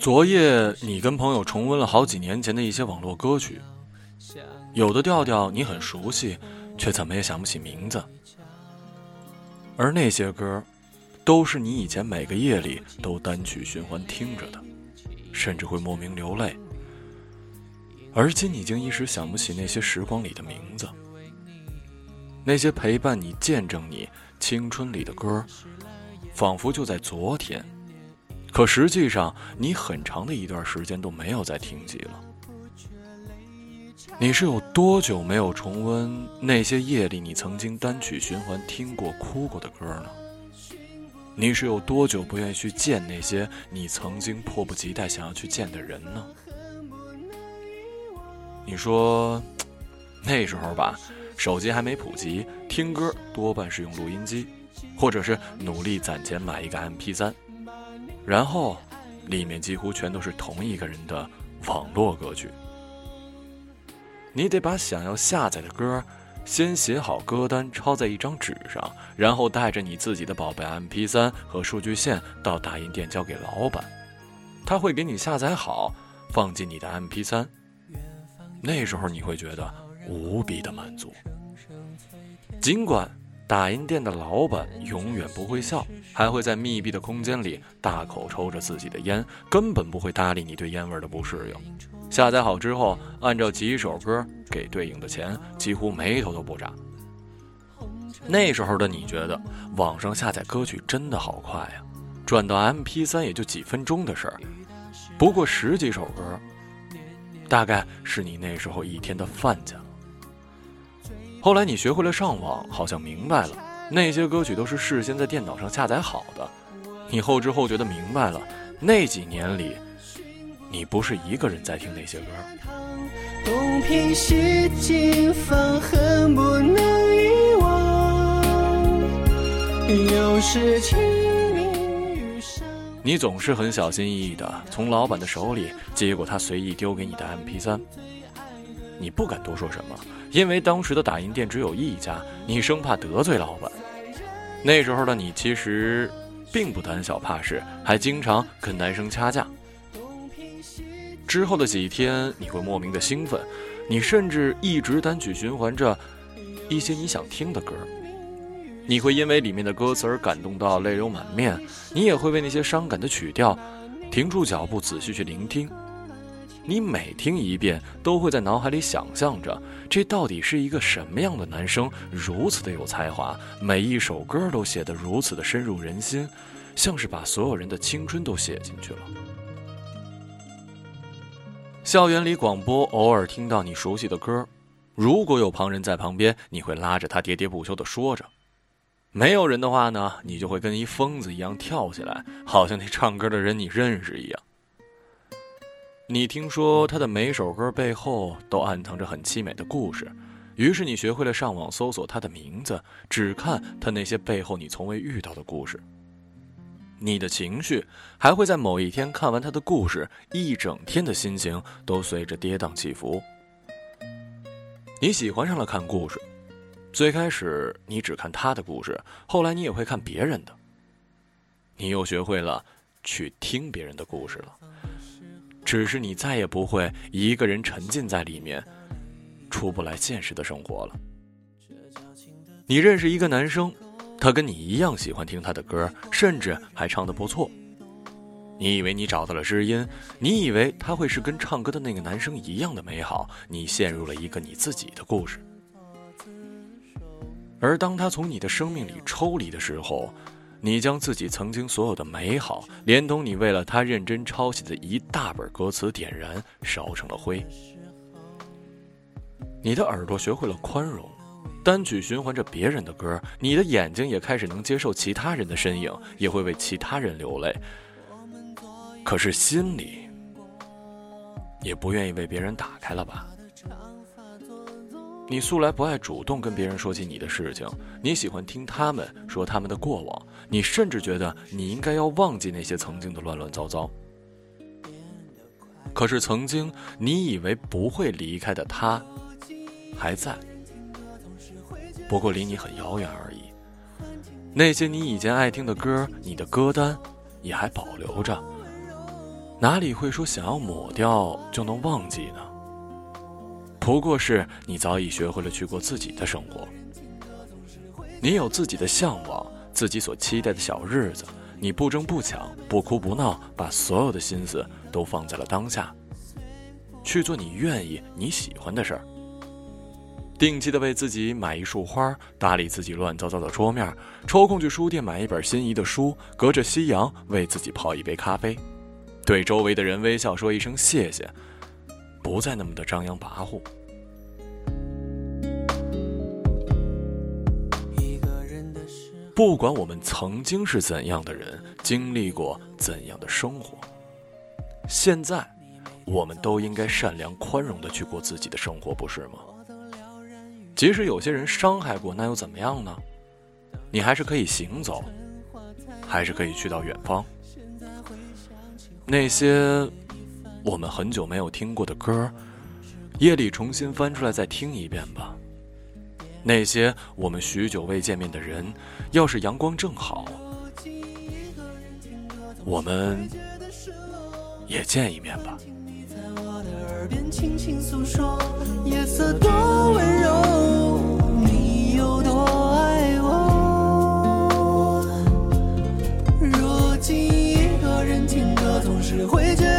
昨夜你跟朋友重温了好几年前的一些网络歌曲，有的调调你很熟悉，却怎么也想不起名字。而那些歌，都是你以前每个夜里都单曲循环听着的，甚至会莫名流泪。而今已经一时想不起那些时光里的名字，那些陪伴你、见证你青春里的歌，仿佛就在昨天。可实际上，你很长的一段时间都没有再听起了。你是有多久没有重温那些夜里你曾经单曲循环听过、哭过的歌呢？你是有多久不愿意去见那些你曾经迫不及待想要去见的人呢？你说，那时候吧，手机还没普及，听歌多半是用录音机，或者是努力攒钱买一个 MP3，然后，里面几乎全都是同一个人的网络歌曲。你得把想要下载的歌，先写好歌单，抄在一张纸上，然后带着你自己的宝贝 MP3 和数据线到打印店交给老板，他会给你下载好，放进你的 MP3。那时候你会觉得无比的满足。尽管打印店的老板永远不会笑，还会在密闭的空间里大口抽着自己的烟，根本不会搭理你对烟味的不适应。下载好之后，按照几首歌给对应的钱，几乎眉头都不眨。那时候的你觉得网上下载歌曲真的好快呀，转到 MP3 也就几分钟的事儿。不过十几首歌，大概是你那时候一天的饭钱了。后来你学会了上网，好像明白了那些歌曲都是事先在电脑上下载好的。你后知后觉的明白了，那几年里。你不是一个人在听那些歌。你总是很小心翼翼的从老板的手里接过他随意丢给你的 MP3，你不敢多说什么，因为当时的打印店只有一家，你生怕得罪老板。那时候的你其实并不胆小怕事，还经常跟男生掐架。之后的几天，你会莫名的兴奋，你甚至一直单曲循环着一些你想听的歌。你会因为里面的歌词而感动到泪流满面，你也会为那些伤感的曲调停住脚步，仔细去聆听。你每听一遍，都会在脑海里想象着这到底是一个什么样的男生，如此的有才华，每一首歌都写得如此的深入人心，像是把所有人的青春都写进去了。校园里广播，偶尔听到你熟悉的歌，如果有旁人在旁边，你会拉着他喋喋不休的说着；没有人的话呢，你就会跟一疯子一样跳起来，好像那唱歌的人你认识一样。你听说他的每首歌背后都暗藏着很凄美的故事，于是你学会了上网搜索他的名字，只看他那些背后你从未遇到的故事。你的情绪还会在某一天看完他的故事，一整天的心情都随着跌宕起伏。你喜欢上了看故事，最开始你只看他的故事，后来你也会看别人的。你又学会了去听别人的故事了，只是你再也不会一个人沉浸在里面，出不来现实的生活了。你认识一个男生。他跟你一样喜欢听他的歌，甚至还唱得不错。你以为你找到了知音，你以为他会是跟唱歌的那个男生一样的美好，你陷入了一个你自己的故事。而当他从你的生命里抽离的时候，你将自己曾经所有的美好，连同你为了他认真抄写的一大本歌词点燃，烧成了灰。你的耳朵学会了宽容。单曲循环着别人的歌，你的眼睛也开始能接受其他人的身影，也会为其他人流泪。可是心里也不愿意为别人打开了吧？你素来不爱主动跟别人说起你的事情，你喜欢听他们说他们的过往，你甚至觉得你应该要忘记那些曾经的乱乱糟糟。可是曾经你以为不会离开的他，还在。不过离你很遥远而已。那些你以前爱听的歌，你的歌单也还保留着。哪里会说想要抹掉就能忘记呢？不过是你早已学会了去过自己的生活，你有自己的向往，自己所期待的小日子，你不争不抢，不哭不闹，把所有的心思都放在了当下，去做你愿意、你喜欢的事儿。定期的为自己买一束花，打理自己乱糟糟的桌面，抽空去书店买一本心仪的书，隔着夕阳为自己泡一杯咖啡。对周围的人微笑，说一声谢谢，不再那么的张扬跋扈。不管我们曾经是怎样的人，经历过怎样的生活，现在，我们都应该善良宽容的去过自己的生活，不是吗？即使有些人伤害过，那又怎么样呢？你还是可以行走，还是可以去到远方。那些我们很久没有听过的歌，夜里重新翻出来再听一遍吧。那些我们许久未见面的人，要是阳光正好。我们也见一面吧。夜色多温柔。你有多爱我？如今一个人听歌总是会觉得。